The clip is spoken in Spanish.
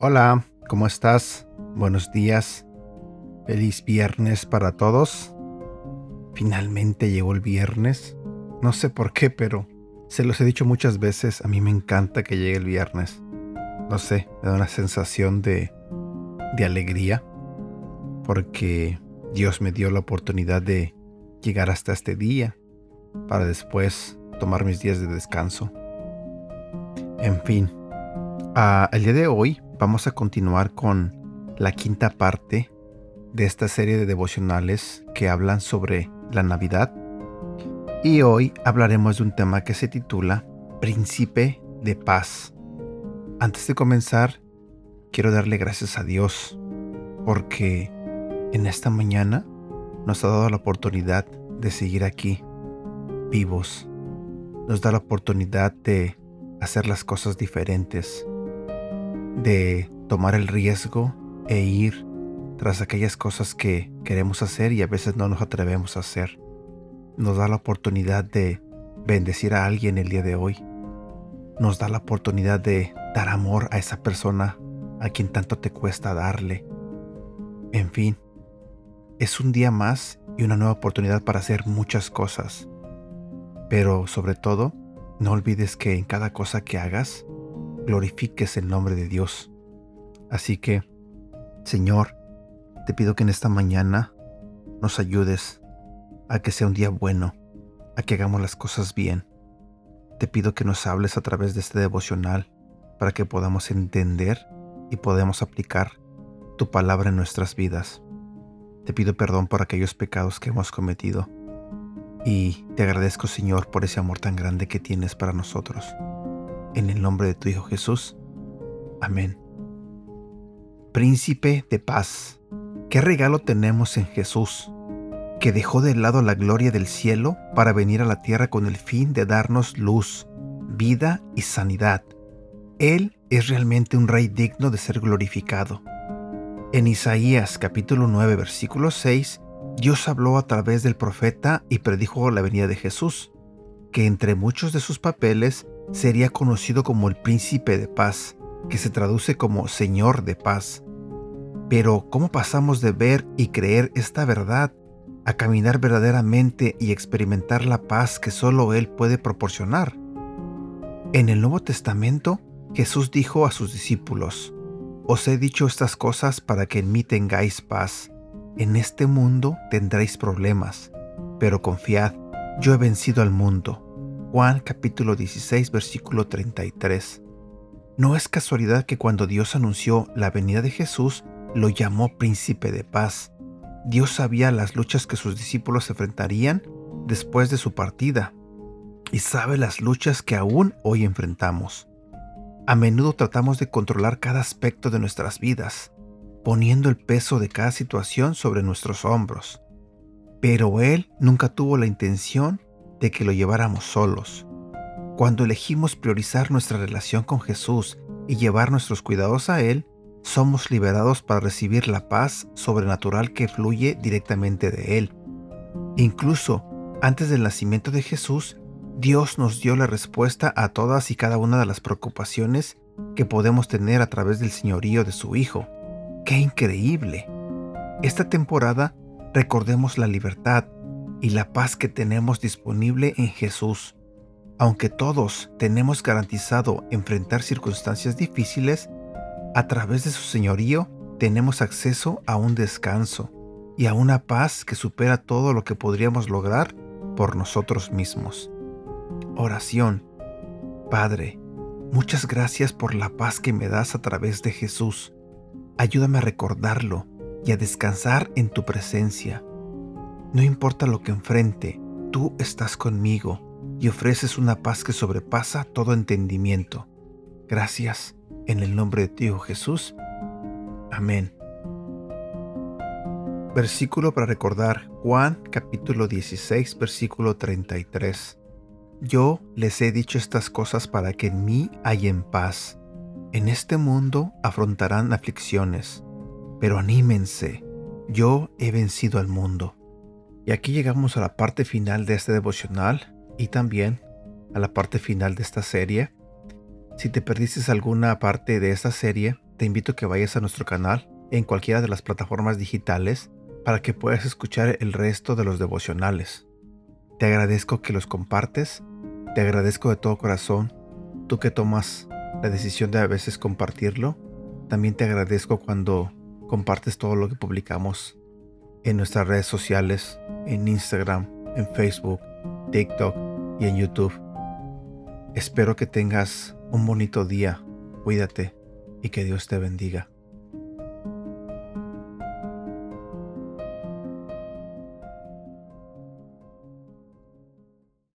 Hola, ¿cómo estás? Buenos días. Feliz viernes para todos. Finalmente llegó el viernes. No sé por qué, pero se los he dicho muchas veces, a mí me encanta que llegue el viernes. No sé, me da una sensación de, de alegría porque Dios me dio la oportunidad de llegar hasta este día para después tomar mis días de descanso. En fin, uh, el día de hoy vamos a continuar con la quinta parte de esta serie de devocionales que hablan sobre la Navidad. Y hoy hablaremos de un tema que se titula Príncipe de Paz. Antes de comenzar, quiero darle gracias a Dios porque en esta mañana nos ha dado la oportunidad de seguir aquí, vivos. Nos da la oportunidad de hacer las cosas diferentes, de tomar el riesgo e ir tras aquellas cosas que queremos hacer y a veces no nos atrevemos a hacer. Nos da la oportunidad de bendecir a alguien el día de hoy. Nos da la oportunidad de dar amor a esa persona a quien tanto te cuesta darle. En fin, es un día más y una nueva oportunidad para hacer muchas cosas. Pero sobre todo, no olvides que en cada cosa que hagas, glorifiques el nombre de Dios. Así que, Señor, te pido que en esta mañana nos ayudes a que sea un día bueno, a que hagamos las cosas bien. Te pido que nos hables a través de este devocional para que podamos entender y podamos aplicar tu palabra en nuestras vidas. Te pido perdón por aquellos pecados que hemos cometido y te agradezco Señor por ese amor tan grande que tienes para nosotros. En el nombre de tu Hijo Jesús. Amén. Príncipe de paz, ¿qué regalo tenemos en Jesús? que dejó de lado la gloria del cielo para venir a la tierra con el fin de darnos luz, vida y sanidad. Él es realmente un rey digno de ser glorificado. En Isaías capítulo 9 versículo 6, Dios habló a través del profeta y predijo la venida de Jesús, que entre muchos de sus papeles sería conocido como el príncipe de paz, que se traduce como Señor de paz. Pero, ¿cómo pasamos de ver y creer esta verdad a caminar verdaderamente y experimentar la paz que solo Él puede proporcionar? En el Nuevo Testamento, Jesús dijo a sus discípulos, Os he dicho estas cosas para que en mí tengáis paz. En este mundo tendréis problemas, pero confiad, yo he vencido al mundo. Juan capítulo 16 versículo 33. No es casualidad que cuando Dios anunció la venida de Jesús, lo llamó príncipe de paz. Dios sabía las luchas que sus discípulos enfrentarían después de su partida y sabe las luchas que aún hoy enfrentamos. A menudo tratamos de controlar cada aspecto de nuestras vidas, poniendo el peso de cada situación sobre nuestros hombros. Pero Él nunca tuvo la intención de que lo lleváramos solos. Cuando elegimos priorizar nuestra relación con Jesús y llevar nuestros cuidados a Él, somos liberados para recibir la paz sobrenatural que fluye directamente de Él. Incluso antes del nacimiento de Jesús, Dios nos dio la respuesta a todas y cada una de las preocupaciones que podemos tener a través del señorío de su Hijo. ¡Qué increíble! Esta temporada recordemos la libertad, y la paz que tenemos disponible en Jesús. Aunque todos tenemos garantizado enfrentar circunstancias difíciles, a través de su señorío tenemos acceso a un descanso y a una paz que supera todo lo que podríamos lograr por nosotros mismos. Oración. Padre, muchas gracias por la paz que me das a través de Jesús. Ayúdame a recordarlo y a descansar en tu presencia. No importa lo que enfrente, tú estás conmigo y ofreces una paz que sobrepasa todo entendimiento. Gracias, en el nombre de Dios Jesús. Amén. Versículo para recordar Juan capítulo 16 versículo 33. Yo les he dicho estas cosas para que en mí hayan paz. En este mundo afrontarán aflicciones, pero anímense, yo he vencido al mundo. Y aquí llegamos a la parte final de este devocional y también a la parte final de esta serie. Si te perdiste alguna parte de esta serie, te invito a que vayas a nuestro canal en cualquiera de las plataformas digitales para que puedas escuchar el resto de los devocionales. Te agradezco que los compartes, te agradezco de todo corazón, tú que tomas la decisión de a veces compartirlo, también te agradezco cuando compartes todo lo que publicamos en nuestras redes sociales, en Instagram, en Facebook, TikTok y en YouTube. Espero que tengas un bonito día, cuídate y que Dios te bendiga.